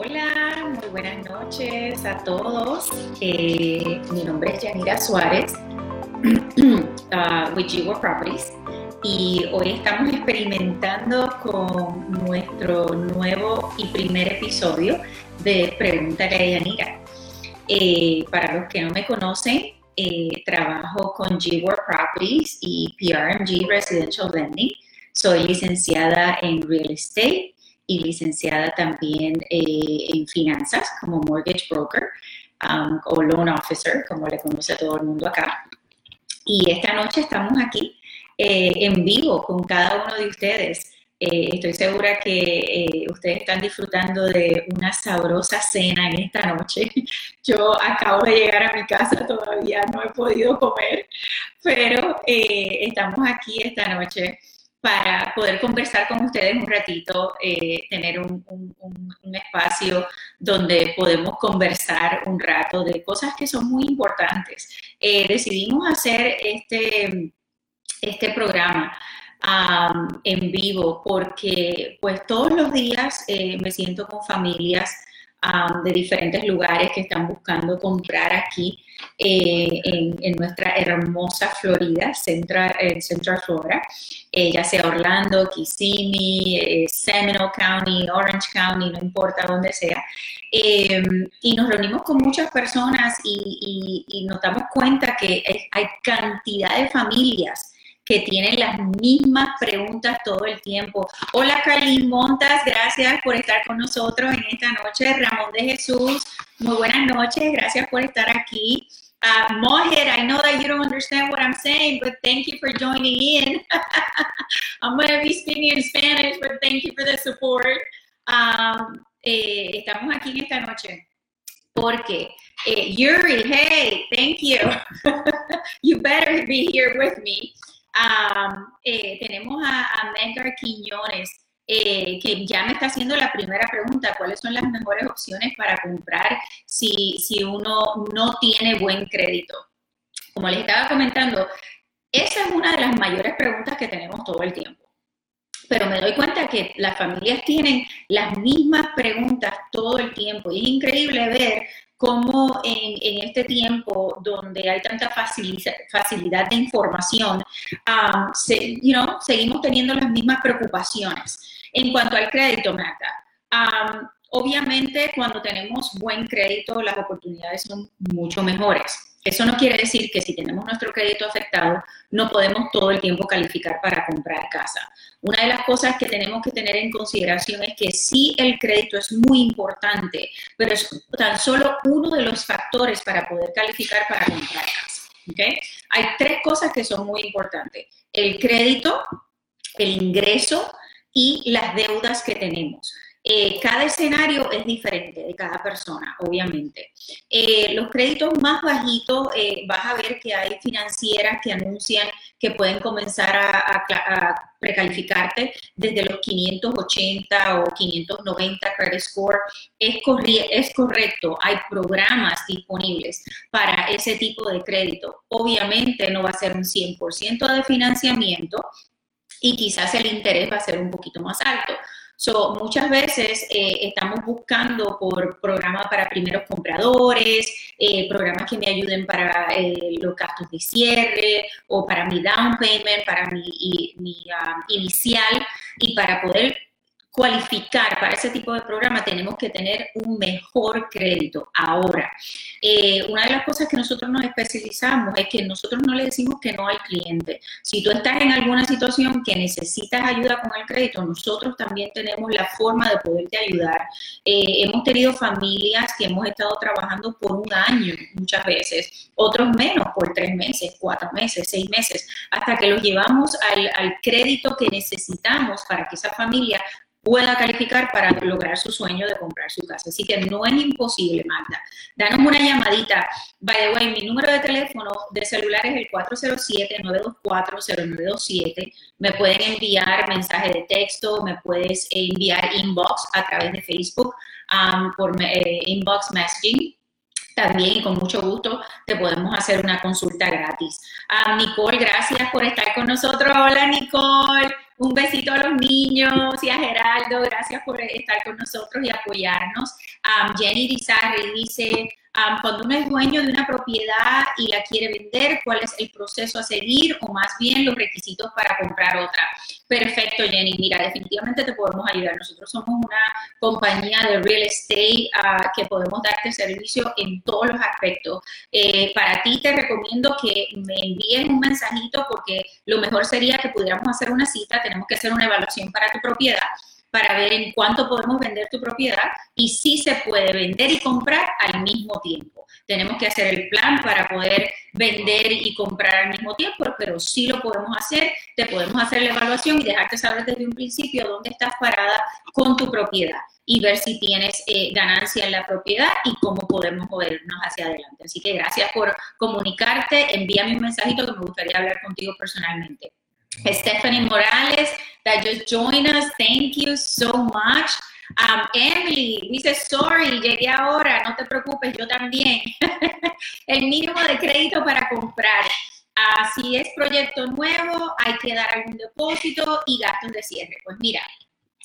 Hola, muy buenas noches a todos. Eh, mi nombre es Yanira Suárez, uh, with G Properties, y hoy estamos experimentando con nuestro nuevo y primer episodio de Pregúntale a Yanira. Eh, para los que no me conocen, eh, trabajo con G Properties y PRMG Residential Lending. Soy licenciada en Real Estate y licenciada también eh, en finanzas como mortgage broker um, o loan officer, como le conoce a todo el mundo acá. Y esta noche estamos aquí eh, en vivo con cada uno de ustedes. Eh, estoy segura que ustedes están disfrutando de una sabrosa cena en esta noche. Yo acabo de llegar a mi casa, todavía no he podido comer, pero estamos aquí esta noche para poder conversar con ustedes un ratito, eh, tener un, espacio donde podemos conversar un rato de cosas que son muy importantes. Eh, decidimos hacer este, este programa en vivo porque pues todos los días eh, me siento con familias de diferentes lugares que están buscando comprar aquí eh, en, nuestra hermosa Florida, Central, Central Florida, eh, ya sea Orlando, Kissimmee, eh, Seminole County, Orange County, no importa dónde sea. y nos reunimos con muchas personas y, y nos damos cuenta que hay cantidad de familias que tienen las mismas preguntas todo el tiempo. Hola Carlín Montas, gracias por estar con nosotros en esta noche. Ramón de Jesús, muy buenas noches, gracias por estar aquí. Uh, I know that you don't understand what I'm saying, but thank you for joining in. I'm going to be speaking in Spanish, but thank you for the support. Um, eh, estamos aquí en esta noche porque eh, Yuri, hey, thank you. you better be here with me. Eh, tenemos a, a Quiñones, eh, que ya me está haciendo la primera pregunta, ¿cuáles son las mejores opciones para comprar si, si uno no tiene buen crédito? Como les estaba comentando, esa es una de las mayores preguntas que tenemos todo el tiempo. Pero me doy cuenta que las familias tienen las mismas preguntas todo el tiempo y es increíble ver cómo en, este tiempo donde hay tanta facilidad de información, um, seguimos teniendo las mismas preocupaciones. En cuanto al crédito, Marta, um, obviamente cuando tenemos buen crédito las oportunidades son mucho mejores. Eso no quiere decir que si tenemos nuestro crédito afectado no podemos todo el tiempo calificar para comprar casa. Una de las cosas que tenemos que tener en consideración es que sí el crédito es muy importante, pero es tan solo uno de los factores para poder calificar para comprar casa. ¿okay? Hay tres cosas que son muy importantes. El crédito, el ingreso y las deudas que tenemos. Eh, cada escenario es diferente de cada persona, obviamente. Eh, los créditos más bajitos, eh, vas a ver que hay financieras que anuncian que pueden comenzar a, precalificarte desde los 580 o 590 credit score. Es, es correcto, hay programas disponibles para ese tipo de crédito. Obviamente no va a ser un 100% de financiamiento y quizás el interés va a ser un poquito más alto So, muchas veces eh, estamos buscando por programas para primeros compradores, eh, programas que me ayuden para eh, los gastos de cierre o para mi down payment, para mi, mi ah, inicial y para poder cualificar para ese tipo de programa tenemos que tener un mejor crédito. Ahora, eh, una de las cosas que nosotros nos especializamos es que nosotros no le decimos que no al cliente. Si tú estás en alguna situación que necesitas ayuda con el crédito, nosotros también tenemos la forma de poderte ayudar. Eh, hemos tenido familias que hemos estado trabajando por un año muchas veces, otros menos por tres meses, cuatro meses, seis meses, hasta que los llevamos al, al crédito que necesitamos para que esa familia pueda calificar para lograr su sueño de comprar su casa. Así que no es imposible, Magda. Danos una llamadita. By the way, mi número de teléfono de celular es el 407-924-0927. Me pueden enviar mensaje de texto, me puedes enviar inbox a través de Facebook um, por eh, inbox messaging también con mucho gusto te podemos hacer una consulta gratis. A Nicole, gracias por estar con nosotros. Hola Nicole. Un besito a los niños y a Geraldo, gracias por estar con nosotros y apoyarnos. Jenny Rizarri dice, cuando uno es dueño de una propiedad y la quiere vender, cuál es el proceso a seguir o más bien los requisitos para comprar otra. Perfecto, Jenny. Mira, definitivamente te podemos ayudar. Nosotros somos una compañía de real estate ah, que podemos darte servicio en todos los aspectos. Eh, para ti te recomiendo que me envíes un mensajito porque lo mejor sería que pudiéramos hacer una cita. Tenemos que hacer una evaluación para tu propiedad para ver en cuánto podemos vender tu propiedad y si se puede vender y comprar al mismo tiempo. Tenemos que hacer el plan para poder vender y comprar al mismo tiempo, pero sí lo podemos hacer, te podemos hacer la evaluación y dejarte saber desde un principio dónde estás parada con tu propiedad y ver si tienes eh, ganancia en la propiedad y cómo podemos movernos hacia adelante. Así que gracias por comunicarte, envíame un mensajito que me gustaría hablar contigo personalmente. Stephanie Morales, that just joined us. Thank you so much. Um, Emily dice, sorry, llegué ahora, no te preocupes, yo también. el mínimo de crédito para comprar. Si es proyecto nuevo, hay que dar algún depósito y gastos de cierre. Pues mira,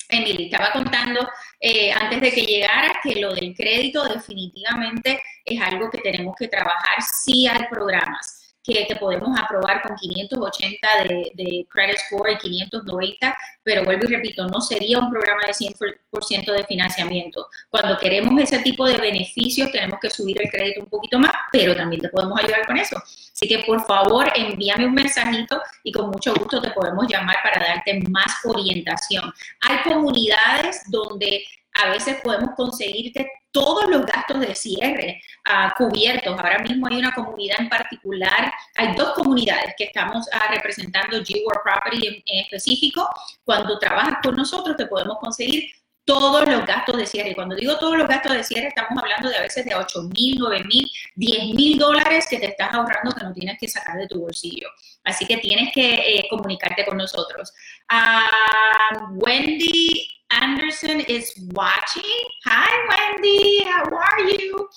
Emily, estaba contando eh, antes de que llegara que lo del crédito definitivamente es algo que tenemos que trabajar. Sí hay programas que te podemos aprobar con 580 de, de, credit score y 590, pero vuelvo y repito, no sería un programa de 100% de financiamiento. Cuando queremos ese tipo de beneficios, tenemos que subir el crédito un poquito más, pero también te podemos ayudar con eso. Así que por favor, envíame un mensajito y con mucho gusto te podemos llamar para darte más orientación. Hay comunidades donde a veces podemos conseguirte todos los gastos de cierre uh, cubiertos. Ahora mismo hay una comunidad en particular, hay dos comunidades que estamos uh, representando G-World Property en, específico. Cuando trabajas con nosotros te podemos conseguir todos los gastos de cierre. Cuando digo todos los gastos de cierre, estamos hablando de a veces de 8 mil, 9 mil, 10 mil dólares que te estás ahorrando que no tienes que sacar de tu bolsillo. Así que tienes que eh, comunicarte con nosotros. Uh, Wendy Anderson is watching. Hi, Wendy. How are you?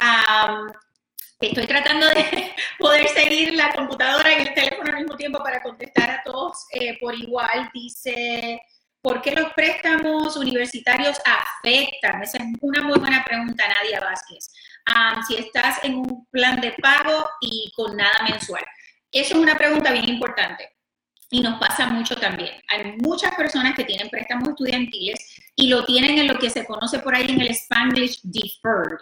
Um, estoy tratando de poder seguir la computadora y el teléfono al mismo tiempo para contestar a todos eh, por igual. Dice, ¿por qué los préstamos universitarios afectan? Esa es una muy buena pregunta, Nadia Vázquez. Um, si estás en un plan de pago y con nada mensual. Eso es una pregunta bien importante y nos pasa mucho también. Hay muchas personas que tienen préstamos estudiantiles y lo tienen en lo que se conoce por ahí en el Spanglish deferred.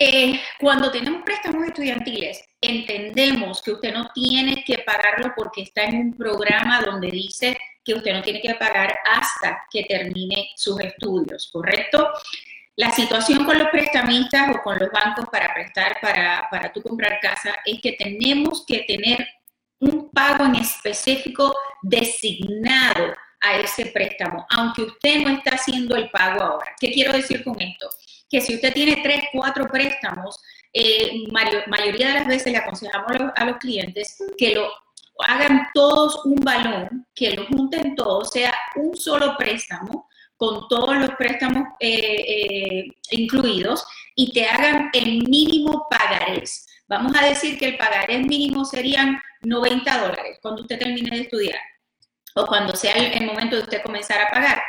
Eh, cuando tenemos préstamos estudiantiles, entendemos que usted no tiene que pagarlo porque está en un programa donde dice que usted no tiene que pagar hasta que termine sus estudios, ¿correcto? La situación con los prestamistas o con los bancos para prestar, para, para tú comprar casa, es que tenemos que tener un pago en específico designado a ese préstamo, aunque usted no está haciendo el pago ahora. ¿Qué quiero decir con esto? Que si usted tiene tres, cuatro préstamos, eh, mayoría de las veces le aconsejamos a los, clientes que lo hagan todos un balón, que lo junten todos, sea un solo préstamo con todos los préstamos eh, eh, incluidos y te hagan el mínimo pagarés. Vamos a decir que el pagarés mínimo serían 90 dólares cuando usted termine de estudiar o cuando sea el, momento de usted comenzar a pagar.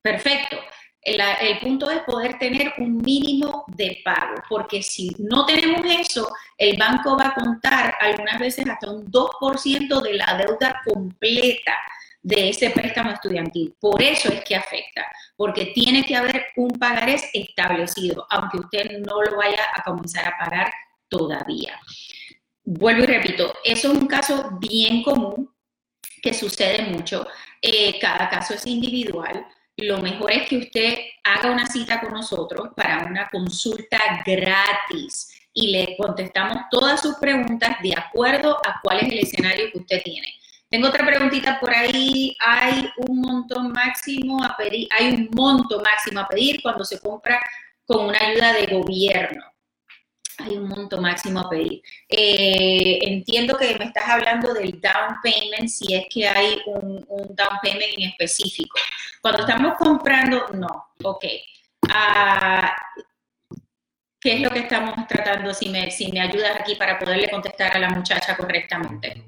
Perfecto. El, el, punto es poder tener un mínimo de pago, porque si no tenemos eso, el banco va a contar algunas veces hasta un 2% de la deuda completa de ese préstamo estudiantil. Por eso es que afecta, porque tiene que haber un pagarés establecido, aunque usted no lo vaya a comenzar a pagar todavía. Vuelvo y repito, eso es un caso bien común que sucede mucho. Eh, cada caso es individual. Lo mejor es que usted haga una cita con nosotros para una consulta gratis y le contestamos todas sus preguntas de acuerdo a cuál es el escenario que usted tiene. Tengo otra preguntita por ahí. Hay un monto máximo a pedir, hay un monto máximo a pedir cuando se compra con una ayuda de gobierno hay un monto máximo a pedir. Eh, entiendo que me estás hablando del down payment, si es que hay un, down payment en específico. Cuando estamos comprando, no, ok. Ah, ¿Qué es lo que estamos tratando? Si me, si me ayudas aquí para poderle contestar a la muchacha correctamente.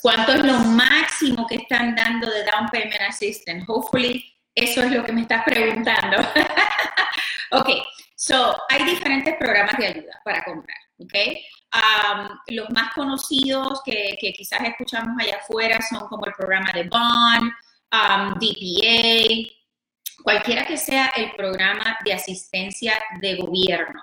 ¿Cuánto es lo máximo que están dando de down payment assistance? Hopefully, eso es lo que me estás preguntando. ok, so, hay diferentes programas de ayuda para comprar, ok. Los más conocidos que, quizás escuchamos allá afuera son como el programa de Bond, DPA, cualquiera que sea el programa de asistencia de gobierno.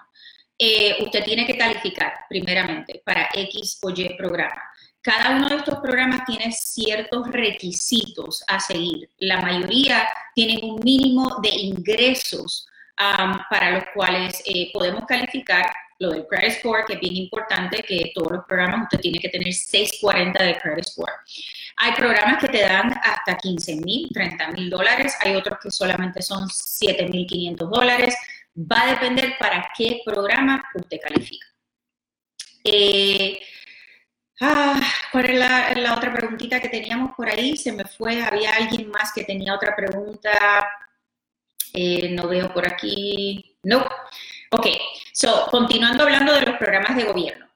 Eh, usted tiene que calificar primeramente para X o Y programa. Cada uno de estos programas tiene ciertos requisitos a seguir. La mayoría tienen un mínimo de ingresos para los cuales eh, podemos calificar. Lo del credit score, que es bien importante, que todos los programas usted tiene que tener 640 de credit score. Hay programas que te dan hasta 15 mil, 30 mil dólares. Hay otros que solamente son 7 mil 500 dólares. Va a depender para qué programa usted califica. Eh, ah, ¿Cuál es la, otra preguntita que teníamos por ahí? Se me fue, había alguien más que tenía otra pregunta. Eh, no veo por aquí. No. Ok, so, continuando hablando de los programas de gobierno.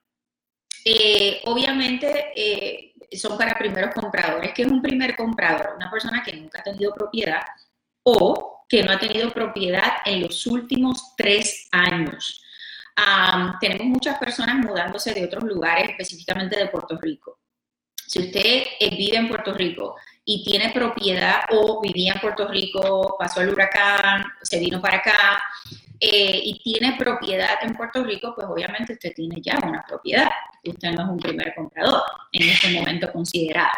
Eh, obviamente son para primeros compradores. ¿Qué es un primer comprador? Una persona que nunca ha tenido propiedad o que no ha tenido propiedad en los últimos tres años. tenemos muchas personas mudándose de otros lugares, específicamente de Puerto Rico. Si usted eh, vive en Puerto Rico y tiene propiedad o vivía en Puerto Rico, pasó el huracán, se vino para acá eh, y tiene propiedad en Puerto Rico, pues obviamente usted tiene ya una propiedad. Usted no es un primer comprador en este momento considerado.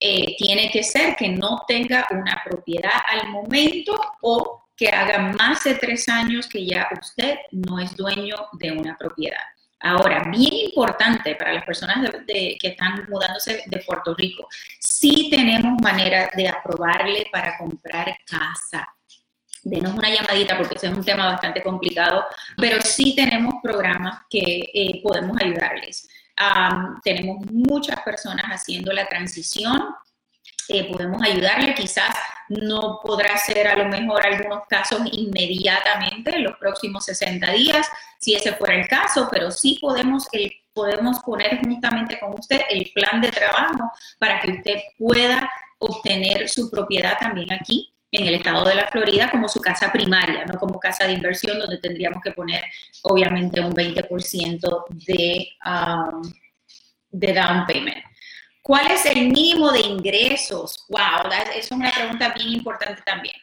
Eh, tiene que ser que no tenga una propiedad al momento o que haga más de tres años que ya usted no es dueño de una propiedad. Ahora, bien importante para las personas que están mudándose de Puerto Rico, sí tenemos manera de aprobarle para comprar casa. Denos una llamadita porque ese es un tema bastante complicado, pero sí tenemos programas que eh, podemos ayudarles tenemos muchas personas haciendo la transición. Eh, podemos ayudarle, quizás no podrá ser a lo mejor algunos casos inmediatamente en los próximos 60 días, si ese fuera el caso, pero sí podemos, el, podemos poner juntamente con usted el plan de trabajo para que usted pueda obtener su propiedad también aquí en el estado de la Florida como su casa primaria, no como casa de inversión donde tendríamos que poner obviamente un 20% de, um, de down payment. ¿Cuál es el mínimo de ingresos? Wow, esa es una pregunta bien importante también.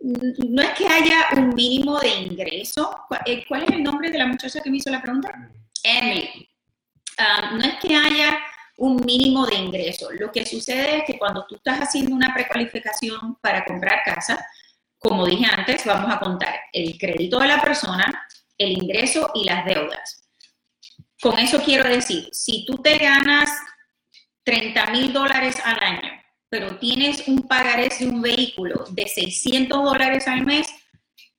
No es que haya un mínimo de ingreso. Eh, ¿Cuál es el nombre de la muchacha que me hizo la pregunta? Emily. No es que haya un mínimo de ingreso. Lo que sucede es que cuando tú estás haciendo una precualificación para comprar casa, como dije antes, vamos a contar el crédito de la persona, el ingreso y las deudas. Con eso quiero decir, si tú te ganas 30 mil dólares al año, pero tienes un pagarés de un vehículo de 600 dólares al mes,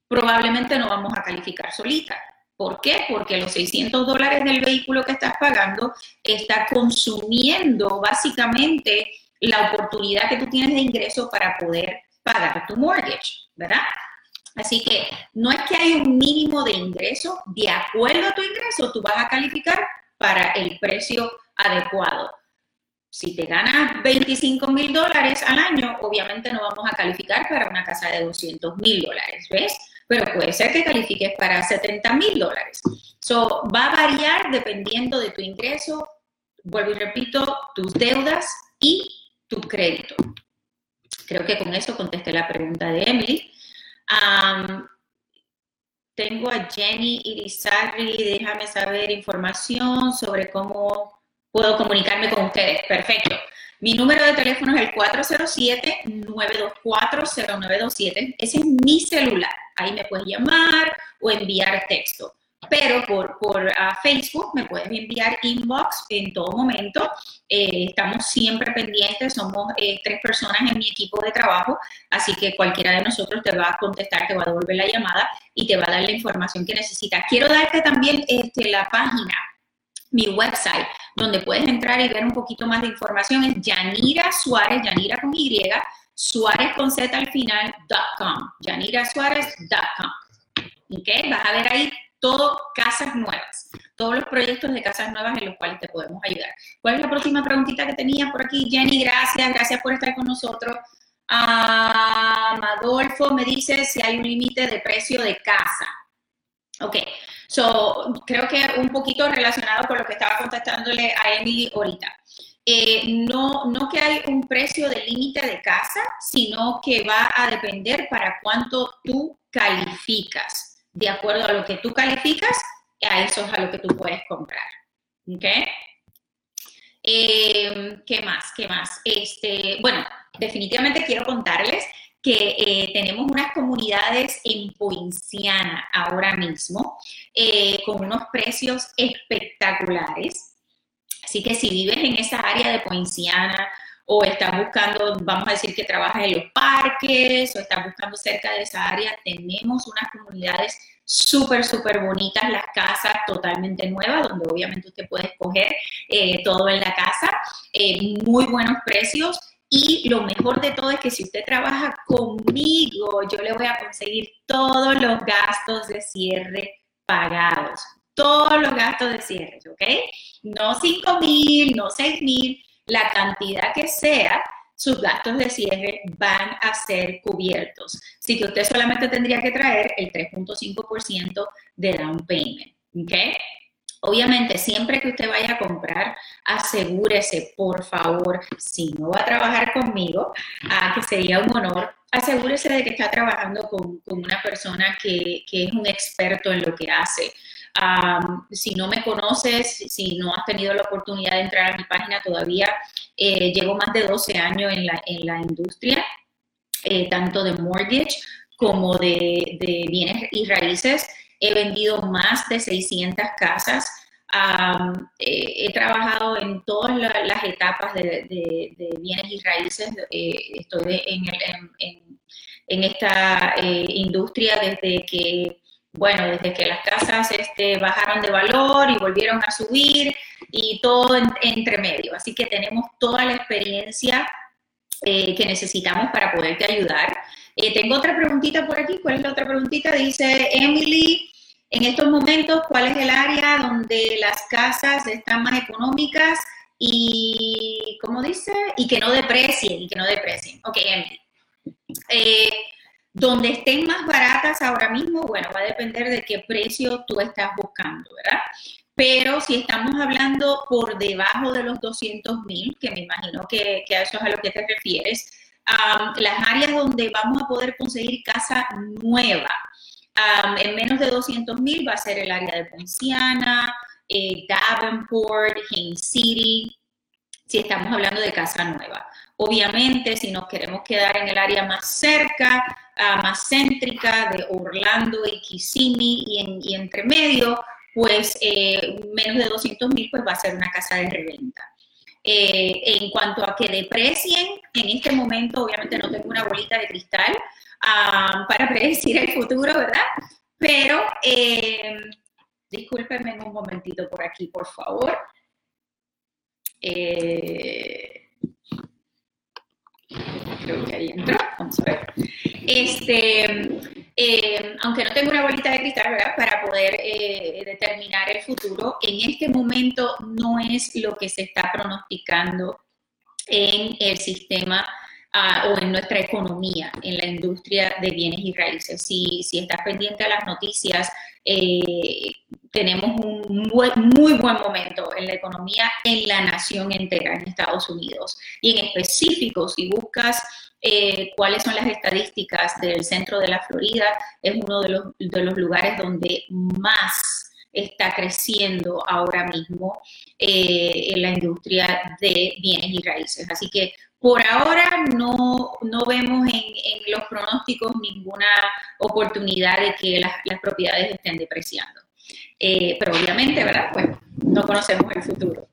probablemente no vamos a calificar solita. ¿Por qué? Porque los 600 dólares del vehículo que estás pagando está consumiendo básicamente la oportunidad que tú tienes de ingreso para poder pagar tu mortgage, ¿verdad? Así que no es que hay un mínimo de ingreso, de acuerdo a tu ingreso, tú vas a calificar para el precio adecuado. Si te ganas 25 mil dólares al año, obviamente no vamos a calificar para una casa de 200 mil dólares, ¿ves? pero puede ser que califiques para 70 mil dólares. So, va a variar dependiendo de tu ingreso, vuelvo y repito, tus deudas y tu crédito. Creo que con eso contesté la pregunta de Emily. Tengo a Jenny Irizarry, déjame saber información sobre cómo puedo comunicarme con ustedes. Perfecto. Mi número de teléfono es el 407-924-0927. Ese es mi celular. Ahí me puedes llamar o enviar texto. Pero por, por ah, Facebook me puedes enviar inbox en todo momento. Eh, estamos siempre pendientes, somos eh, tres personas en mi equipo de trabajo, así que cualquiera de nosotros te va a contestar, te va a devolver la llamada y te va a dar la información que necesitas. Quiero darte también este, la página mi website, donde puedes entrar y ver un poquito más de información, es Yanira Suárez, Yanira con Y, Suárez con Z al final, .com, yanirasuárez.com. ¿Ok? Vas a ver ahí todo casas nuevas, todos los proyectos de casas nuevas en los cuales te podemos ayudar. ¿Cuál es la próxima preguntita que tenía por aquí? Jenny, gracias, gracias por estar con nosotros. Ah, Adolfo me dice si hay un límite de precio de casa. Ok, so creo que un poquito relacionado con lo que estaba contestándole a Emily ahorita. Eh, no, no que hay un precio de límite de casa, sino que va a depender para cuánto tú calificas. De acuerdo a lo que tú calificas, a eso es a lo que tú puedes comprar. ¿Ok? Eh, ¿Qué más? ¿Qué más? Este, bueno, definitivamente quiero contarles que eh, tenemos unas comunidades en Poinciana ahora mismo con unos precios espectaculares. Así que si vives en esa área de Poinciana o estás buscando, vamos a decir que trabajas en los parques o estás buscando cerca de esa área, tenemos unas comunidades súper, súper bonitas, las casas totalmente nuevas, donde obviamente usted puede escoger eh, todo en la casa, eh, muy buenos precios. Y lo mejor de todo es que si usted trabaja conmigo, yo le voy a conseguir todos los gastos de cierre pagados todos los gastos de cierre, ¿ok? No 5 mil, no 6 mil, la cantidad que sea, sus gastos de cierre van a ser cubiertos. Así que usted solamente tendría que traer el 3.5% de down payment, ¿ok? Obviamente, siempre que usted vaya a comprar, asegúrese, por favor, si no va a trabajar conmigo, a que sería un honor, asegúrese de que está trabajando con, una persona que es un experto en lo que hace si no me conoces, si no has tenido la oportunidad de entrar a mi página todavía, eh, llevo más de 12 años en la, en la industria, eh, tanto de mortgage como de, de, bienes y raíces. He vendido más de 600 casas. Eh, he trabajado en todas las etapas de, bienes y raíces. estoy en, en esta industria desde que bueno, desde que las casas este, bajaron de valor y volvieron a subir y todo entre medio. Así que tenemos toda la experiencia eh, que necesitamos para poderte ayudar. Eh, tengo otra preguntita por aquí. ¿Cuál es la otra preguntita? Dice Emily, en estos momentos, ¿cuál es el área donde las casas están más económicas y, ¿cómo dice? Y que no deprecien, y que no deprecien. Ok, Emily. Eh, donde estén más baratas ahora mismo, bueno, va a depender de qué precio tú estás buscando, ¿verdad? Pero si estamos hablando por debajo de los 200 mil, que me imagino que, a eso es a lo que te refieres, las áreas donde vamos a poder conseguir casa nueva en menos de 200 mil va a ser el área de Ponciana, eh, Davenport, Haines City, si estamos hablando de casa nueva. Obviamente, si nos queremos quedar en el área más cerca, ah, más céntrica de Orlando y Kissimmee y, entre medio, pues eh, menos de 200 mil, pues va a ser una casa de reventa. Eh, en cuanto a que deprecien, en este momento obviamente no tengo una bolita de cristal ah, para predecir el futuro, ¿verdad? Pero eh, discúlpenme un momentito por aquí, por favor. Eh, creo que ahí entró, vamos a ver. Este, eh, aunque no tengo una bolita de cristal, ¿verdad? Para poder eh, determinar el futuro, en este momento no es lo que se está pronosticando en el sistema ah, o en nuestra economía, en la industria de bienes y raíces. Si, si estás pendiente a las noticias, eh, tenemos un muy buen momento en la economía en la nación entera, en Estados Unidos. Y en específico, si buscas eh, cuáles son las estadísticas del centro de la Florida, es uno de los, de los lugares donde más está creciendo ahora mismo eh, en la industria de bienes y raíces. Así que por ahora no, no vemos en, los pronósticos ninguna oportunidad de que las, las propiedades estén depreciando. Eh, pero obviamente, ¿verdad? Pues no conocemos el futuro.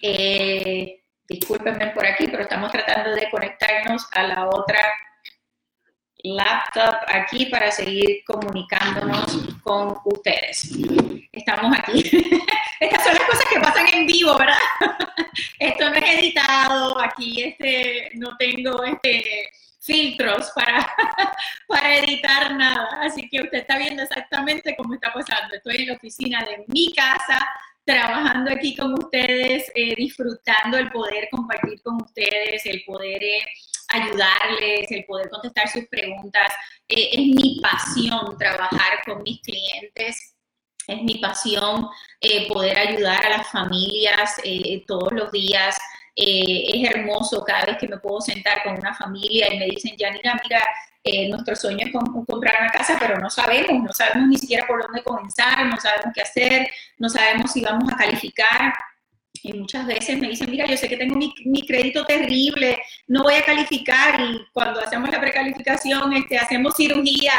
Eh, discúlpenme por aquí, pero estamos tratando de conectarnos a la otra laptop aquí para seguir comunicándonos con ustedes. Estamos aquí. Estas son las cosas que pasan en vivo, ¿verdad? Esto no es editado, aquí este, no tengo este filtros para, para editar nada. Así que usted está viendo exactamente cómo está pasando. Estoy en la oficina de mi casa, trabajando aquí con ustedes, eh, disfrutando el poder compartir con ustedes, el poder eh, ayudarles, el poder contestar sus preguntas. Eh, es mi pasión trabajar con mis clientes. Es mi pasión poder ayudar a las familias todos los días eh, es hermoso cada vez que me puedo sentar con una familia y me dicen, Yanira, mira, eh, nuestro sueño es comprar una casa, pero no sabemos, no sabemos ni siquiera por dónde comenzar, no sabemos qué hacer, no sabemos si vamos a calificar. Y muchas veces me dicen, mira, yo sé que tengo mi, mi, crédito terrible, no voy a calificar. Y cuando hacemos la precalificación, este, hacemos cirugía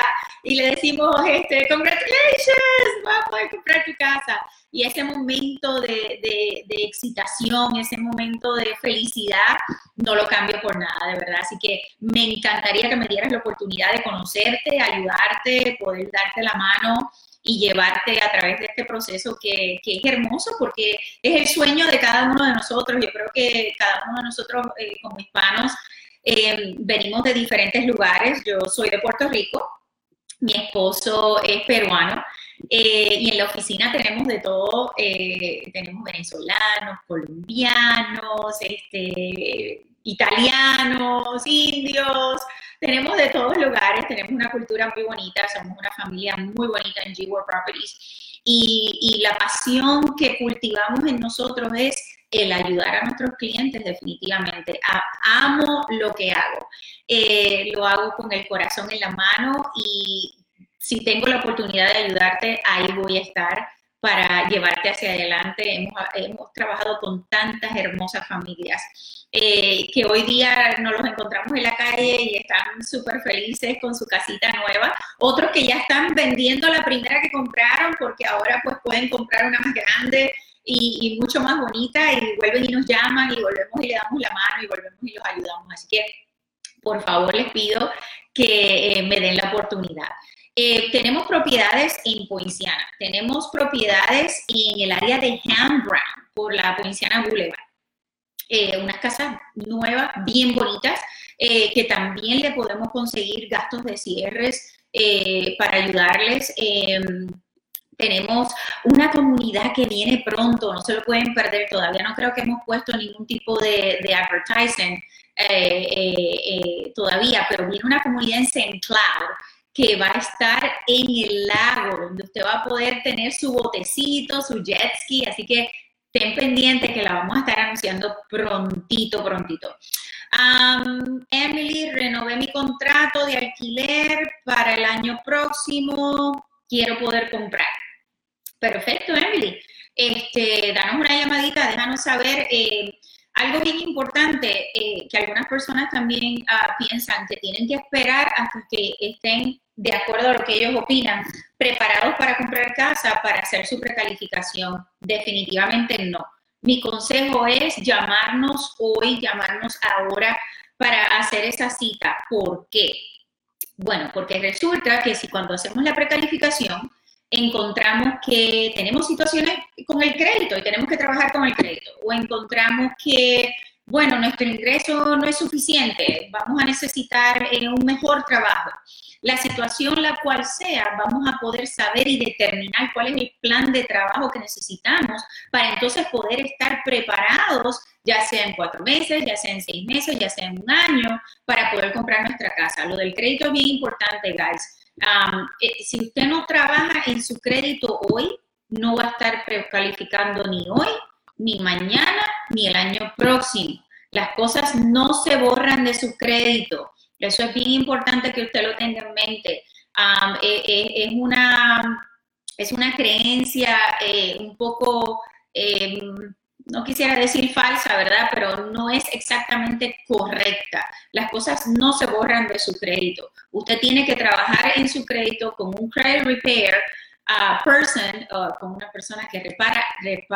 y le decimos, este, congratulations, vas a poder comprar tu casa y ese momento de, de, excitación, ese momento de felicidad, no lo cambio por nada, de verdad. Así que me encantaría que me dieras la oportunidad de conocerte, ayudarte, poder darte la mano y llevarte a través de este proceso que, que, es hermoso porque es el sueño de cada uno de nosotros. Yo creo que cada uno de nosotros eh, como hispanos eh, venimos de diferentes lugares. Yo soy de Puerto Rico, mi esposo es peruano eh, y en la oficina tenemos de todo, tenemos venezolanos, colombianos, este, italianos, indios, tenemos de todos lugares, tenemos una cultura muy bonita, somos una familia muy bonita en G-World Properties y, la pasión que cultivamos en nosotros es el ayudar a nuestros clientes definitivamente. amo lo que hago. Eh, lo hago con el corazón en la mano y si tengo la oportunidad de ayudarte, ahí voy a estar para llevarte hacia adelante. Hemos, trabajado con tantas hermosas familias eh, que hoy día nos los encontramos en la calle y están súper felices con su casita nueva. Otros que ya están vendiendo la primera que compraron porque ahora pues pueden comprar una más grande y, mucho más bonita y vuelven y nos llaman y volvemos y le damos la mano y volvemos y los ayudamos. Así que por favor les pido que eh, me den la oportunidad. Eh, tenemos propiedades en Poinciana, tenemos propiedades en el área de Brown por la Poinciana Boulevard. Eh, unas casas nuevas, bien bonitas, eh, que también le podemos conseguir gastos de cierres para ayudarles. Em, tenemos una comunidad que viene pronto, no se lo pueden perder, todavía no creo que hemos puesto ningún tipo de, advertising todavía, pero viene una comunidad en. Cloud que va a estar en el lago, donde usted va a poder tener su botecito, su jet ski, así que ten pendiente que la vamos a estar anunciando prontito, prontito. Emily, renové mi contrato de alquiler para el año próximo, quiero poder comprar. Perfecto, Emily. Este, danos una llamadita, déjanos saber. Eh, algo bien importante eh, que algunas personas también ah, piensan que tienen que esperar hasta que estén de acuerdo a lo que ellos opinan, preparados para comprar casa, para hacer su precalificación. Definitivamente no. Mi consejo es llamarnos hoy, llamarnos ahora para hacer esa cita. ¿Por qué? Bueno, porque resulta que si cuando hacemos la precalificación encontramos que tenemos situaciones con el crédito y tenemos que trabajar con el crédito, o encontramos que, bueno, nuestro ingreso no es suficiente, vamos a necesitar eh, un mejor trabajo la situación la cual sea, vamos a poder saber y determinar cuál es el plan de trabajo que necesitamos para entonces poder estar preparados, ya sea en cuatro meses, ya sea en seis meses, ya sea en un año, para poder comprar nuestra casa. Lo del crédito es bien importante, guys. Eh, si usted no trabaja en su crédito hoy, no va a estar precalificando ni hoy, ni mañana, ni el año próximo. Las cosas no se borran de su crédito. Eso es bien importante que usted lo tenga en mente. Eh, eh, es, una, es una creencia un poco, no quisiera decir falsa, ¿verdad? Pero no es exactamente correcta. Las cosas no se borran de su crédito. Usted tiene que trabajar en su crédito con un credit repair uh, person, con una persona que repara,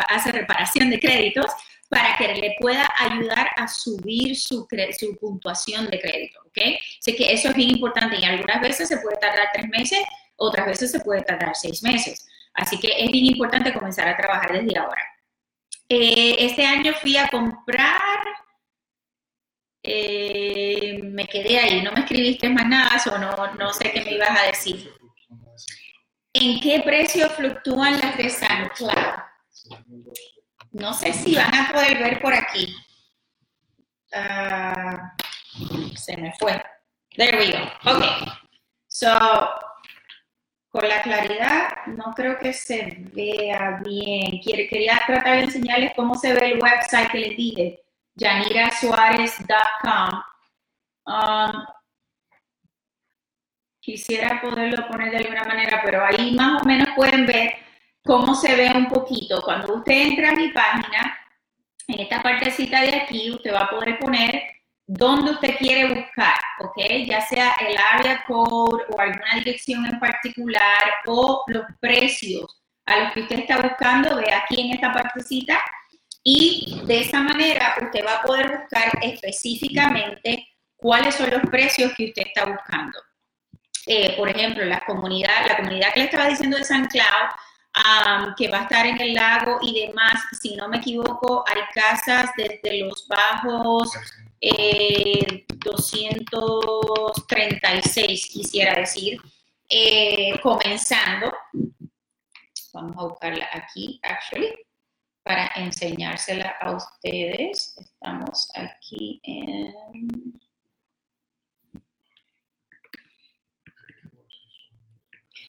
hace reparación de créditos para que le pueda ayudar a subir su, puntuación de crédito, ¿ok? Sé que eso es bien importante y algunas veces se puede tardar tres meses, otras veces se puede tardar seis meses. Así que es bien importante comenzar a trabajar desde ahora. Eh, este año fui a comprar Eh, me quedé ahí, no me escribiste más nada o no, no sé qué me ibas a decir. ¿En qué precio fluctúan las de San Cloud? No sé si van a poder ver por aquí. Ah, se me fue. There we go. Ok. So, con la claridad no creo que se vea bien. Quería tratar de enseñarles cómo se ve el website que les dije, janirasuarez.com. Um, quisiera poderlo poner de alguna manera, pero ahí más o menos pueden ver cómo se ve un poquito. Cuando usted entra a mi página, en esta partecita de aquí, usted va a poder poner dónde usted quiere buscar, ¿ok? Ya sea el área code o alguna dirección en particular o los precios a los que usted está buscando, ve aquí en esta partecita y de esa manera usted va a poder buscar específicamente cuáles son los precios que usted está buscando. Eh, por ejemplo, la comunidad, la comunidad que le estaba diciendo de San Cloud, que va a estar en el lago y demás, si no me equivoco, hay casas desde los bajos 236, eh, quisiera decir, eh, comenzando. Vamos a buscarla aquí, actually, para enseñársela a ustedes. Estamos aquí en...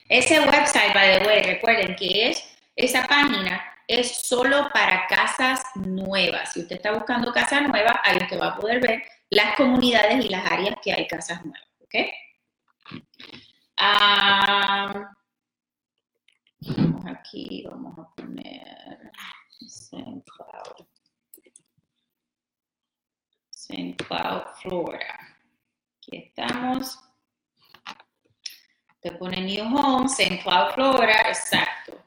Ese website, by the way, recuerden que es esa página es solo para casas nuevas. Si usted está buscando casas nuevas, ahí usted va a poder ver las comunidades y las áreas que hay casas nuevas. ¿Ok? Ah, vamos aquí, vamos a poner St. Cloud. Florida. Aquí estamos. Te pone New Home. Cloud, Florida, exacto.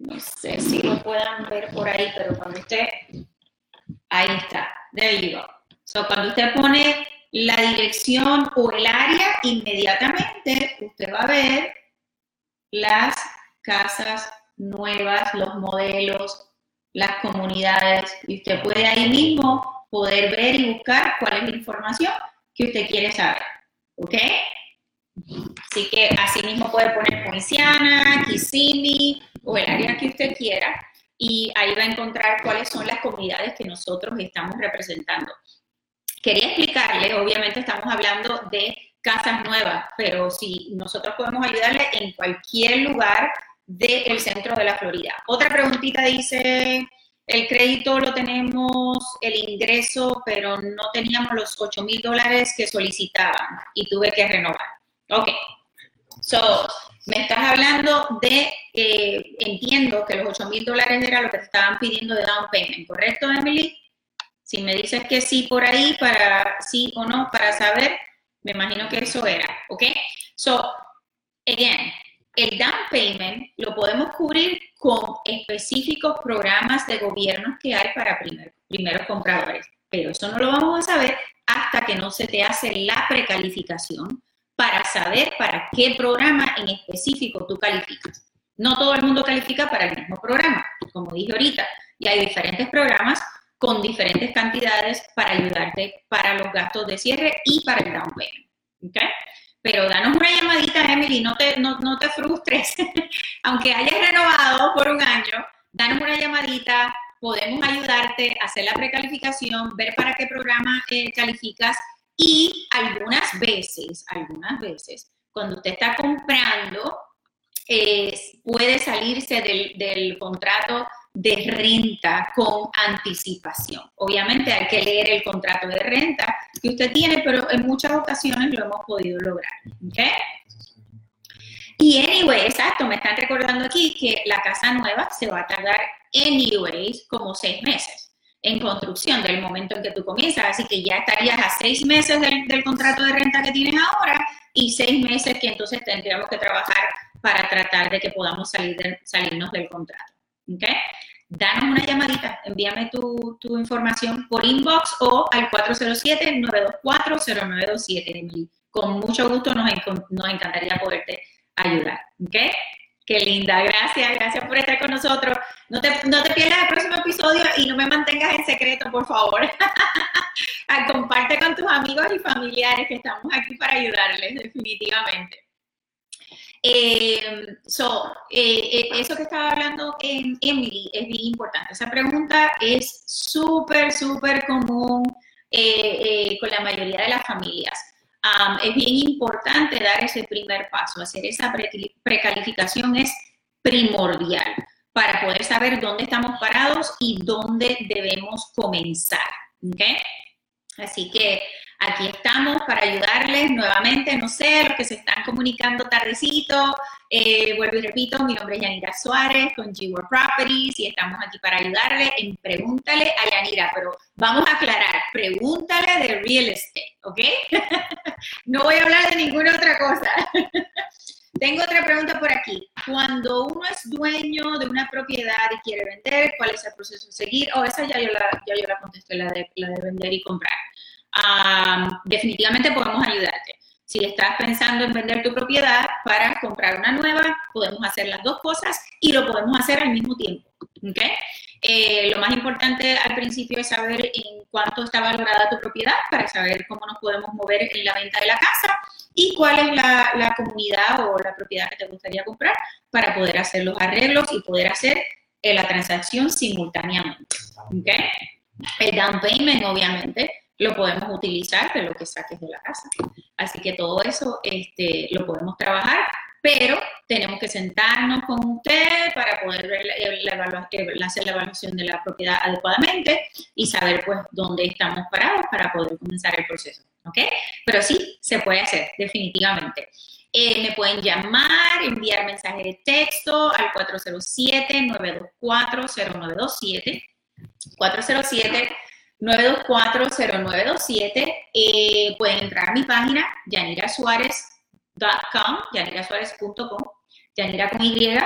No sé si lo puedan ver por ahí, pero cuando usted, ahí está, there you go. So, cuando usted pone la dirección o el área, inmediatamente usted va a ver las casas nuevas, los modelos, las comunidades, y usted puede ahí mismo poder ver y buscar cuál es la información que usted quiere saber. ¿Ok? Así que así mismo puede poner Poinciana, Kissimmee, o el área que usted quiera y ahí va a encontrar cuáles son las comunidades que nosotros estamos representando. Quería explicarle, obviamente estamos hablando de casas nuevas, pero si nosotros podemos ayudarle en cualquier lugar del centro de la Florida. Otra preguntita dice, el crédito lo tenemos, el ingreso, pero no teníamos los 8 mil dólares que solicitaban y tuve que renovar. Ok. So, me estás hablando de, eh, entiendo que los 8 mil dólares era lo que te estaban pidiendo de down payment, ¿correcto, Emily? Si me dices que sí por ahí, para sí o no, para saber, me imagino que eso era, ¿ok? So, again, el down payment lo podemos cubrir con específicos programas de gobierno que hay para primeros compradores, pero eso no lo vamos a saber hasta que no se te hace la precalificación para saber para qué programa en específico tú calificas. No todo el mundo califica para el mismo programa, como dije ahorita, y hay diferentes programas con diferentes cantidades para ayudarte para los gastos de cierre y para el down payment. ¿okay? Pero danos una llamadita, Emily, no te, no, te frustres. Aunque hayas renovado por un año, danos una llamadita, podemos ayudarte a hacer la precalificación, ver para qué programa eh, calificas y algunas veces, algunas veces, cuando usted está comprando, puede salirse del, contrato de renta con anticipación. Obviamente hay que leer el contrato de renta que usted tiene, pero en muchas ocasiones lo hemos podido lograr. ¿okay? Y anyway, exacto, me están recordando aquí que la casa nueva se va a tardar anyways como seis meses en construcción del momento en que tú comienzas. Así que ya estarías a seis meses del, contrato de renta que tienes ahora y seis meses que entonces tendríamos que trabajar para tratar de que podamos salir salirnos del contrato. ¿Ok? Danos una llamadita, envíame tu, tu información por inbox o al 407-924-0927. Con mucho gusto nos, nos encantaría poderte ayudar. ¿Ok? Qué linda, gracias, gracias por estar con nosotros. No te, no te pierdas el próximo episodio y no me mantengas en secreto, por favor. Comparte con tus amigos y familiares que estamos aquí para ayudarles, definitivamente. Eh, so, eh, eh, eso que estaba hablando en Emily es bien importante. Esa pregunta es súper, súper común con la mayoría de las familias. es bien importante dar ese primer paso, hacer esa precalificación es primordial para poder saber dónde estamos parados y dónde debemos comenzar. ¿okay? Así que aquí estamos para ayudarles nuevamente, no sé, los que se están comunicando tardecito, eh, vuelvo y repito, mi nombre es Yanira Suárez con g Properties y estamos aquí para ayudarle en Pregúntale a Yanira, pero vamos a aclarar, pregúntale de real estate, ¿ok? no voy a hablar de ninguna otra cosa. Tengo otra pregunta por aquí. Cuando uno es dueño de una propiedad y quiere vender, ¿cuál es el proceso a seguir? O oh, esa ya yo la, ya yo la contesté, la de, la de vender y comprar. definitivamente podemos ayudarte. Si estás pensando en vender tu propiedad para comprar una nueva, podemos hacer las dos cosas y lo podemos hacer al mismo tiempo. ¿Okay? Eh, lo más importante al principio es saber en cuánto está valorada tu propiedad para saber cómo nos podemos mover en la venta de la casa y cuál es la, comunidad o la propiedad que te gustaría comprar para poder hacer los arreglos y poder hacer eh, la transacción simultáneamente. ¿okay? El down payment, obviamente, lo podemos utilizar de lo que saques de la casa. Así que todo eso este, lo podemos trabajar pero tenemos que sentarnos con usted para poder hacer la evaluación de la propiedad adecuadamente y saber pues dónde estamos parados para poder comenzar el proceso, ¿ok? Pero sí, se puede hacer, definitivamente. Eh, me pueden llamar, enviar mensaje de texto al 407-924-0927. 407-924-0927. Eh, pueden entrar a mi página, Yanira Suárez com, yanirasuárez.com, yanira con Y,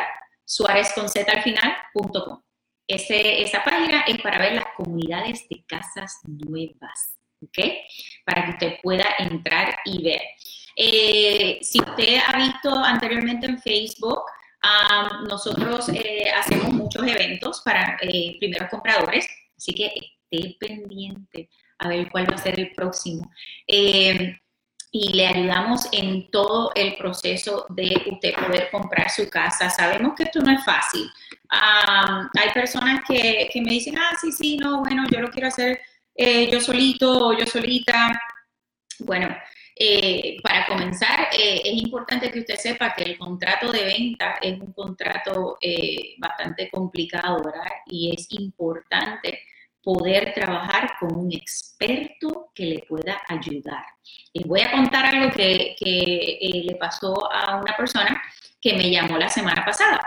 Suárez con Z al final.com. esa página es para ver las comunidades de casas nuevas, ¿ok? Para que usted pueda entrar y ver. Eh, si usted ha visto anteriormente en Facebook, nosotros eh, hacemos muchos eventos para eh, primeros compradores, así que esté pendiente a ver cuál va a ser el próximo y le ayudamos en todo el proceso de usted poder comprar su casa. Sabemos que esto no es fácil. hay personas que, me dicen, ah, sí, sí, no, bueno, yo lo quiero hacer eh, yo solito o yo solita. Bueno, eh, para comenzar, eh, es importante que usted sepa que el contrato de venta es un contrato bastante complicado, ¿verdad? Y es importante poder trabajar con un experto que le pueda ayudar. Les voy a contar algo que, eh, le pasó a una persona que me llamó la semana pasada.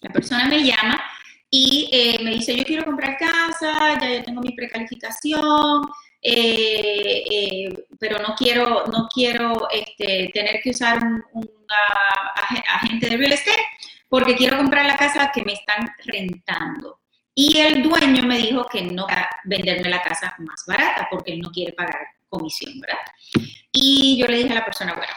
La persona me llama y eh, me dice, yo quiero comprar casa, ya yo tengo mi precalificación, eh, pero no quiero, no quiero este, tener que usar un, agente de real estate porque quiero comprar la casa que me están rentando. Y el dueño me dijo que no va a venderme la casa más barata porque él no quiere pagar comisión, ¿verdad? Y yo le dije a la persona, bueno,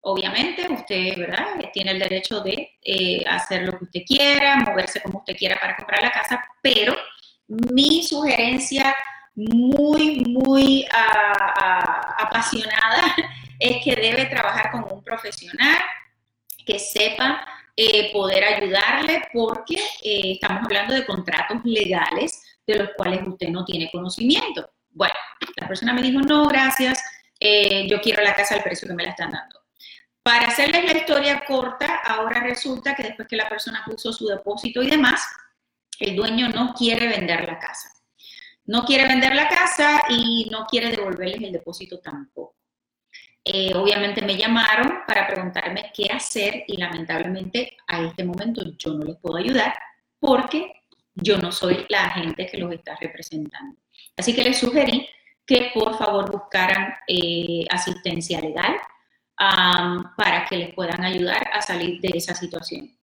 obviamente usted, ¿verdad? Tiene el derecho de eh, hacer lo que usted quiera, moverse como usted quiera para comprar la casa, pero mi sugerencia muy, muy ah, ah, apasionada es que debe trabajar con un profesional que sepa eh, poder ayudarle porque eh, estamos hablando de contratos legales de los cuales usted no tiene conocimiento. Bueno, la persona me dijo, no, gracias, eh, yo quiero la casa al precio que me la están dando. Para hacerles la historia corta, ahora resulta que después que la persona puso su depósito y demás, el dueño no quiere vender la casa. No quiere vender la casa y no quiere devolverles el depósito tampoco. Eh, obviamente me llamaron para preguntarme qué hacer y lamentablemente a este momento yo no les puedo ayudar porque yo no soy la agente que los está representando. Así que les sugerí que por favor buscaran eh, asistencia legal para que les puedan ayudar a salir de esa situación.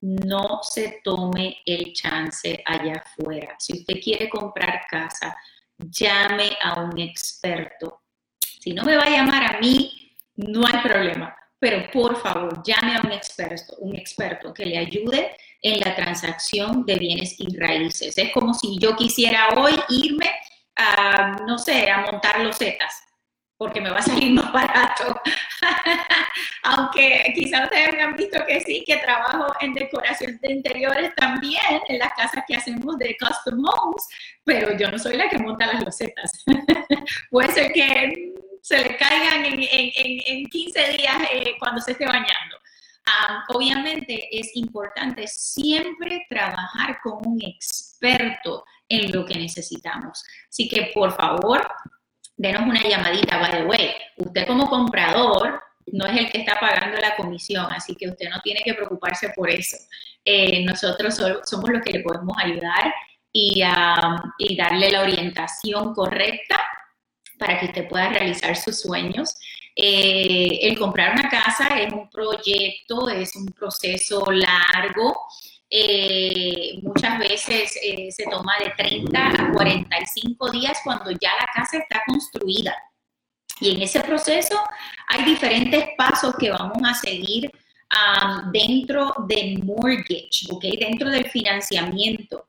No se tome el chance allá afuera. Si usted quiere comprar casa, llame a un experto si no me va a llamar a mí, no hay problema, pero por favor, llame a un experto, un experto que le ayude en la transacción de bienes y raíces. Es como si yo quisiera hoy irme a, no sé, a montar los zetas porque me va a salir más barato. Aunque quizás ustedes han visto que sí, que trabajo en decoración de interiores también, en las casas que hacemos de custom homes, pero yo no soy la que monta las losetas. Puede ser que se le caigan en, en, en 15 días eh, cuando se esté bañando. obviamente es importante siempre trabajar con un experto en lo que necesitamos. Así que por favor, denos una llamadita, by the way. Usted como comprador no es el que está pagando la comisión, así que usted no tiene que preocuparse por eso. Eh, nosotros somos los que le podemos ayudar y, y darle la orientación correcta para que usted pueda realizar sus sueños. Eh, el comprar una casa es un proyecto, es un proceso largo. Eh, muchas veces eh, se toma de 30 a 45 días cuando ya la casa está construida. Y en ese proceso hay diferentes pasos que vamos a seguir dentro del mortgage, ¿okay? dentro del financiamiento.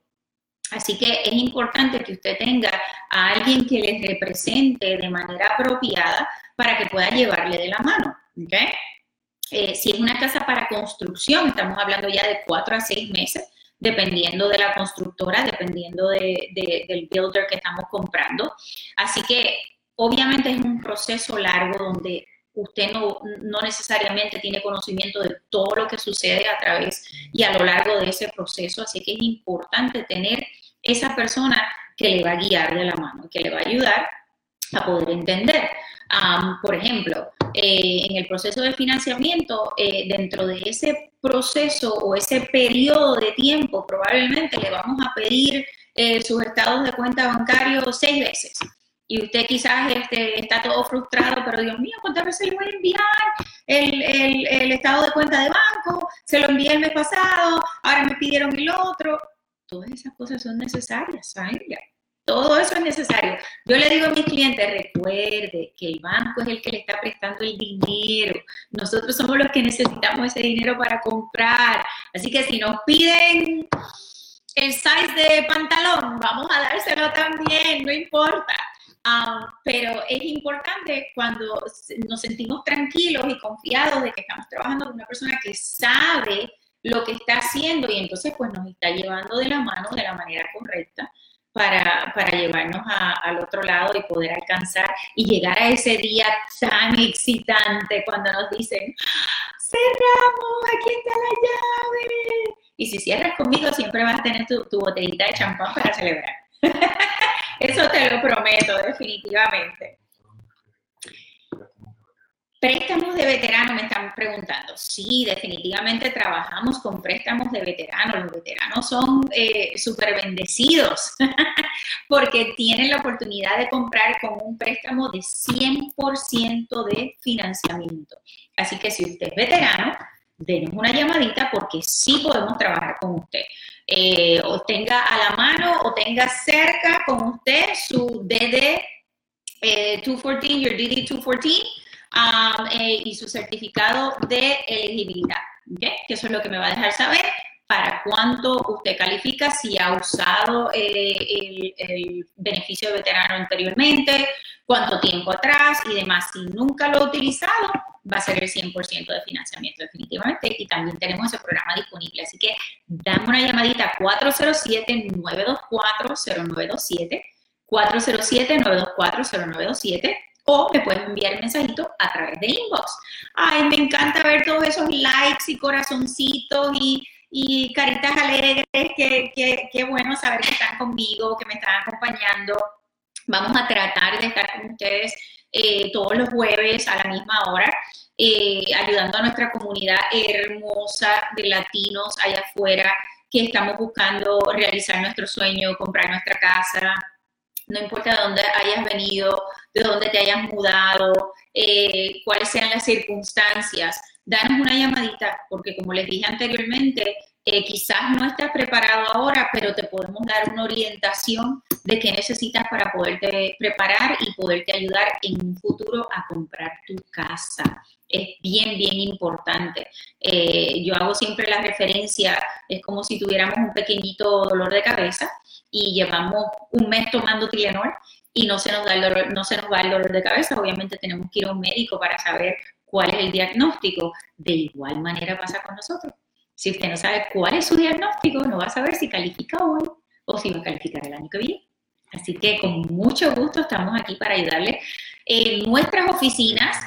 Así que es importante que usted tenga a alguien que le represente de manera apropiada para que pueda llevarle de la mano. Eh, si es una casa para construcción, estamos hablando ya de cuatro a seis meses, dependiendo de la constructora, dependiendo del builder que estamos comprando. Así que obviamente es un proceso largo donde usted no, no, necesariamente tiene conocimiento de todo lo que sucede a través y a lo largo de ese proceso, así que es importante tener esa persona que le va a guiar de la mano, que le va a ayudar a poder entender. por ejemplo, eh, en el proceso de financiamiento, eh, dentro de ese proceso o ese periodo de tiempo, probablemente le vamos a pedir eh, sus estados de cuenta bancario seis veces y usted quizás este, está todo frustrado, pero Dios mío, ¿cuántas veces le voy a enviar el, estado de cuenta de banco? Se lo envié el mes pasado, ahora me pidieron el otro. Todas esas cosas son necesarias, ¿saben? Todo eso es necesario. Yo le digo a mis clientes, recuerde que el banco es el que le está prestando el dinero. Nosotros somos los que necesitamos ese dinero para comprar. Así que si nos piden el size de pantalón, vamos a dárselo también, no importa. Ah, pero es importante cuando nos sentimos tranquilos y confiados de que estamos trabajando con una persona que sabe lo que está haciendo y entonces pues nos está llevando de la mano de la manera correcta para, para llevarnos al otro lado y poder alcanzar y llegar a ese día tan excitante cuando nos dicen, cerramos, aquí está la llave. Y si cierras conmigo siempre vas a tener tu botellita de champán para celebrar. Eso te lo prometo, definitivamente. Préstamos de veteranos, me están preguntando. Sí, definitivamente trabajamos con préstamos de veteranos. Los veteranos son eh, súper bendecidos porque tienen la oportunidad de comprar con un préstamo de 100% de financiamiento. Así que si usted es veterano, denos una llamadita porque sí podemos trabajar con usted. Eh, o tenga a la mano o tenga cerca con usted su DD 214, eh, your DD 214 um, eh, y su certificado de elegibilidad. Que eso es lo que me va a dejar saber para cuánto usted califica, si ha usado el, el, beneficio de veterano anteriormente, cuánto tiempo atrás y demás. Si nunca lo ha utilizado, va a ser el 100% de financiamiento definitivamente y también tenemos ese programa disponible. Así que dame una llamadita 407-924-0927, 407-924-0927 o me puedes enviar el mensajito a través de inbox. Ay, me encanta ver todos esos likes y corazoncitos y, y caritas alegres, qué que, bueno saber que están conmigo, que me están acompañando. Vamos a tratar de estar con ustedes eh, todos los jueves a la misma hora, eh, ayudando a nuestra comunidad hermosa de latinos allá afuera que estamos buscando realizar nuestro sueño, comprar nuestra casa, no importa de dónde hayas venido, de dónde te hayas mudado, eh, cuáles sean las circunstancias, danos una llamadita, porque como les dije anteriormente, Eh, quizás no estás preparado ahora, pero te podemos dar una orientación de qué necesitas para poderte preparar y poderte ayudar en un futuro a comprar tu casa. Es bien, bien importante. Eh, yo hago siempre la referencia, es como si tuviéramos un pequeñito dolor de cabeza y llevamos un mes tomando Tylenol y no se nos da el dolor, no se nos va el dolor de cabeza, obviamente tenemos que ir a un médico para saber cuál es el diagnóstico. De igual manera pasa con nosotros. Si usted no sabe cuál es su diagnóstico, no va a saber si califica hoy o si va a calificar el año que viene. Así que con mucho gusto estamos aquí para ayudarle. En nuestras oficinas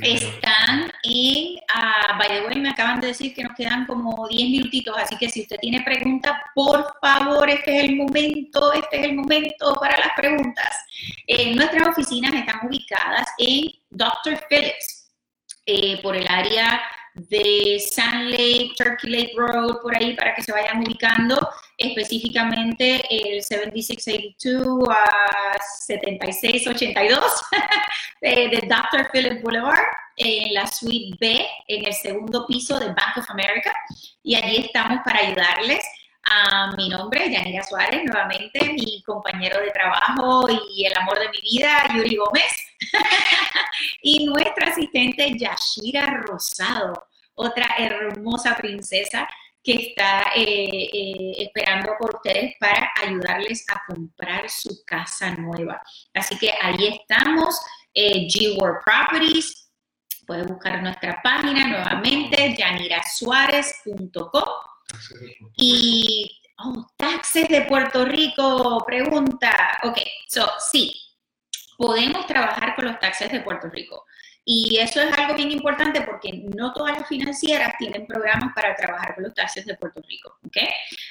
están en, uh, by the way, me acaban de decir que nos quedan como 10 minutitos, así que si usted tiene preguntas, por favor, este es el momento, este es el momento para las preguntas. En nuestras oficinas están ubicadas en Dr. Phillips, eh, por el área de Sand Lake, Turkey Lake Road, por ahí, para que se vayan ubicando, específicamente el 7682 a 7682 de, de Dr. Philip Boulevard, en la suite B, en el segundo piso de Bank of America, y allí estamos para ayudarles. Mi nombre es Yanira Suárez, nuevamente mi compañero de trabajo y el amor de mi vida, Yuri Gómez, y nuestra asistente Yashira Rosado, otra hermosa princesa que está eh, eh, esperando por ustedes para ayudarles a comprar su casa nueva. Así que ahí estamos, eh, G-World Properties. Pueden buscar nuestra página nuevamente, yanirasuárez.com. Y, oh, taxes de Puerto Rico, pregunta. Ok, so, sí, podemos trabajar con los taxes de Puerto Rico. Y eso es algo bien importante porque no todas las financieras tienen programas para trabajar con los taxes de Puerto Rico, ¿ok?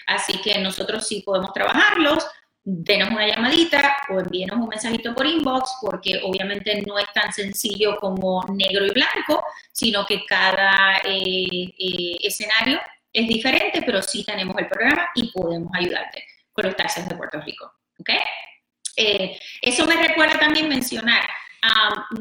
Así que nosotros sí podemos trabajarlos, denos una llamadita o envíenos un mensajito por inbox porque obviamente no es tan sencillo como negro y blanco, sino que cada eh, eh, escenario es diferente, pero sí tenemos el programa y podemos ayudarte con los taxes de Puerto Rico, ¿ok? Eh, eso me recuerda también mencionar,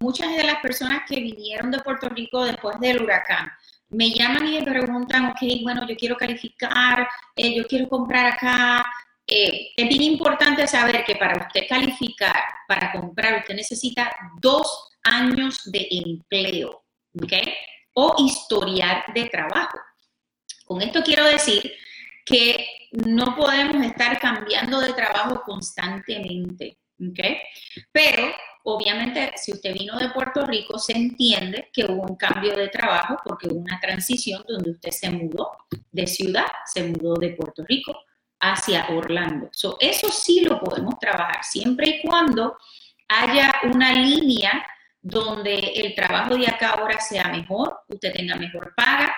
muchas de las personas que vinieron de Puerto Rico después del huracán me llaman y me preguntan, ok, bueno, yo quiero calificar, eh, yo quiero comprar acá. Eh, es bien importante saber que para usted calificar, para comprar, usted necesita dos años de empleo, ¿ok? O historial de trabajo. Con esto quiero decir que no podemos estar cambiando de trabajo constantemente, ¿ok? Pero Obviamente, si usted vino de Puerto Rico, se entiende que hubo un cambio de trabajo porque hubo una transición donde usted se mudó de ciudad, se mudó de Puerto Rico hacia Orlando. eso sí lo podemos trabajar siempre y cuando haya una línea donde el trabajo de acá ahora sea mejor, usted tenga mejor paga,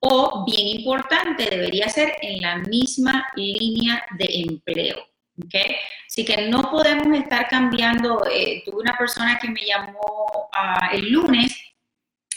o bien importante, debería ser en la misma línea de empleo. ¿okay? Así que no podemos estar cambiando. Eh, tuve una persona que me llamó ah, el lunes,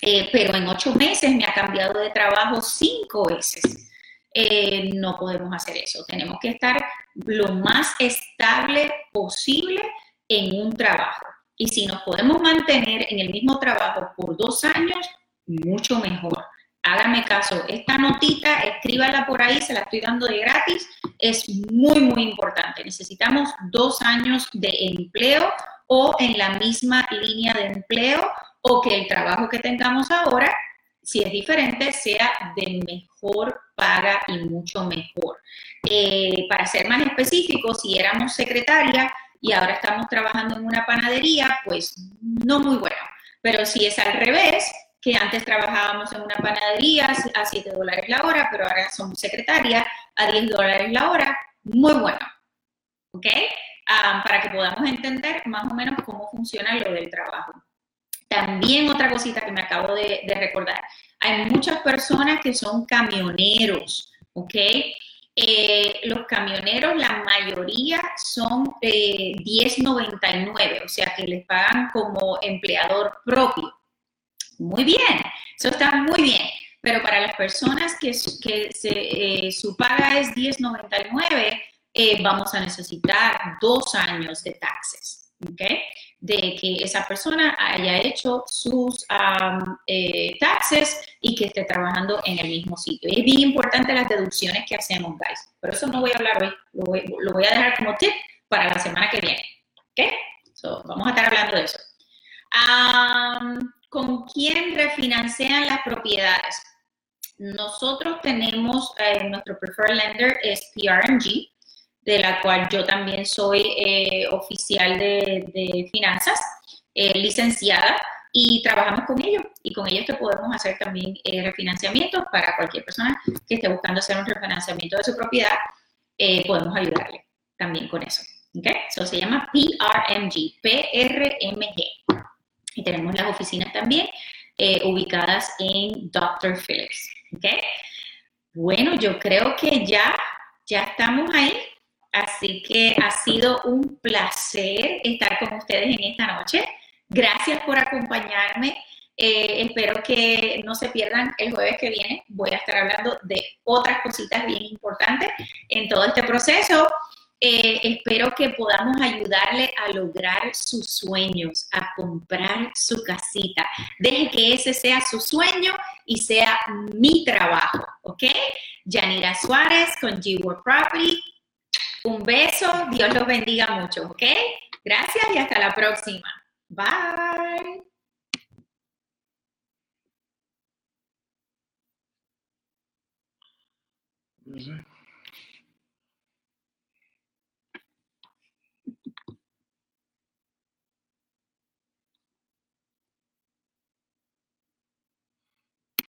eh, pero en ocho meses me ha cambiado de trabajo cinco veces. Eh, no podemos hacer eso. Tenemos que estar lo más estable posible en un trabajo. Y si nos podemos mantener en el mismo trabajo por dos años, mucho mejor hágame caso, esta notita, escríbala por ahí, se la estoy dando de gratis, es muy, muy importante. Necesitamos dos años de empleo o en la misma línea de empleo o que el trabajo que tengamos ahora, si es diferente, sea de mejor paga y mucho mejor. Eh, para ser más específico, si éramos secretaria y ahora estamos trabajando en una panadería, pues no muy bueno. Pero si es al revés, que antes trabajábamos en una panadería a 7 dólares la hora, pero ahora somos secretaria a 10 dólares la hora. Muy bueno. ¿Ok? para que podamos entender más o menos cómo funciona lo del trabajo. También otra cosita que me acabo de, recordar. Hay muchas personas que son camioneros, ¿ok? Eh, los camioneros, la mayoría son eh, 10.99, o sea que les pagan como empleador propio. Muy bien, eso está muy bien. Pero para las personas que, que eh, su paga es 10.99, eh, vamos a necesitar dos años de taxes. De que esa persona haya hecho sus eh, taxes y que esté trabajando en el mismo sitio. es bien importante las deducciones que hacemos, guys. Pero eso no voy a hablar hoy, lo voy, a dejar como tip para la semana que viene. ¿Ok? So, vamos a estar hablando de eso. ¿Con quién refinancian las propiedades? Nosotros tenemos, eh, nuestro preferred lender es PRMG, de la cual yo también soy eh, oficial de, finanzas, eh, licenciada, y trabajamos con ellos. Y con ellos te podemos hacer también eh, refinanciamiento para cualquier persona que esté buscando hacer un refinanciamiento de su propiedad, podemos ayudarle también con eso. ¿okay? Eso se llama PRMG, PRMG. Y tenemos las oficinas también ubicadas en Dr. Phillips. ¿okay? Bueno, yo creo que ya, ya estamos ahí. Así que ha sido un placer estar con ustedes en esta noche. Gracias por acompañarme. Eh, espero que no se pierdan el jueves que viene. Voy a estar hablando de otras cositas bien importantes en todo este proceso. Eh, espero que podamos ayudarle a lograr sus sueños, a comprar su casita. Deje que ese sea su sueño y sea mi trabajo, ¿ok? Yanira Suárez con G-World Property un beso, Dios los bendiga mucho, ¿ok? Gracias y hasta la próxima. Bye.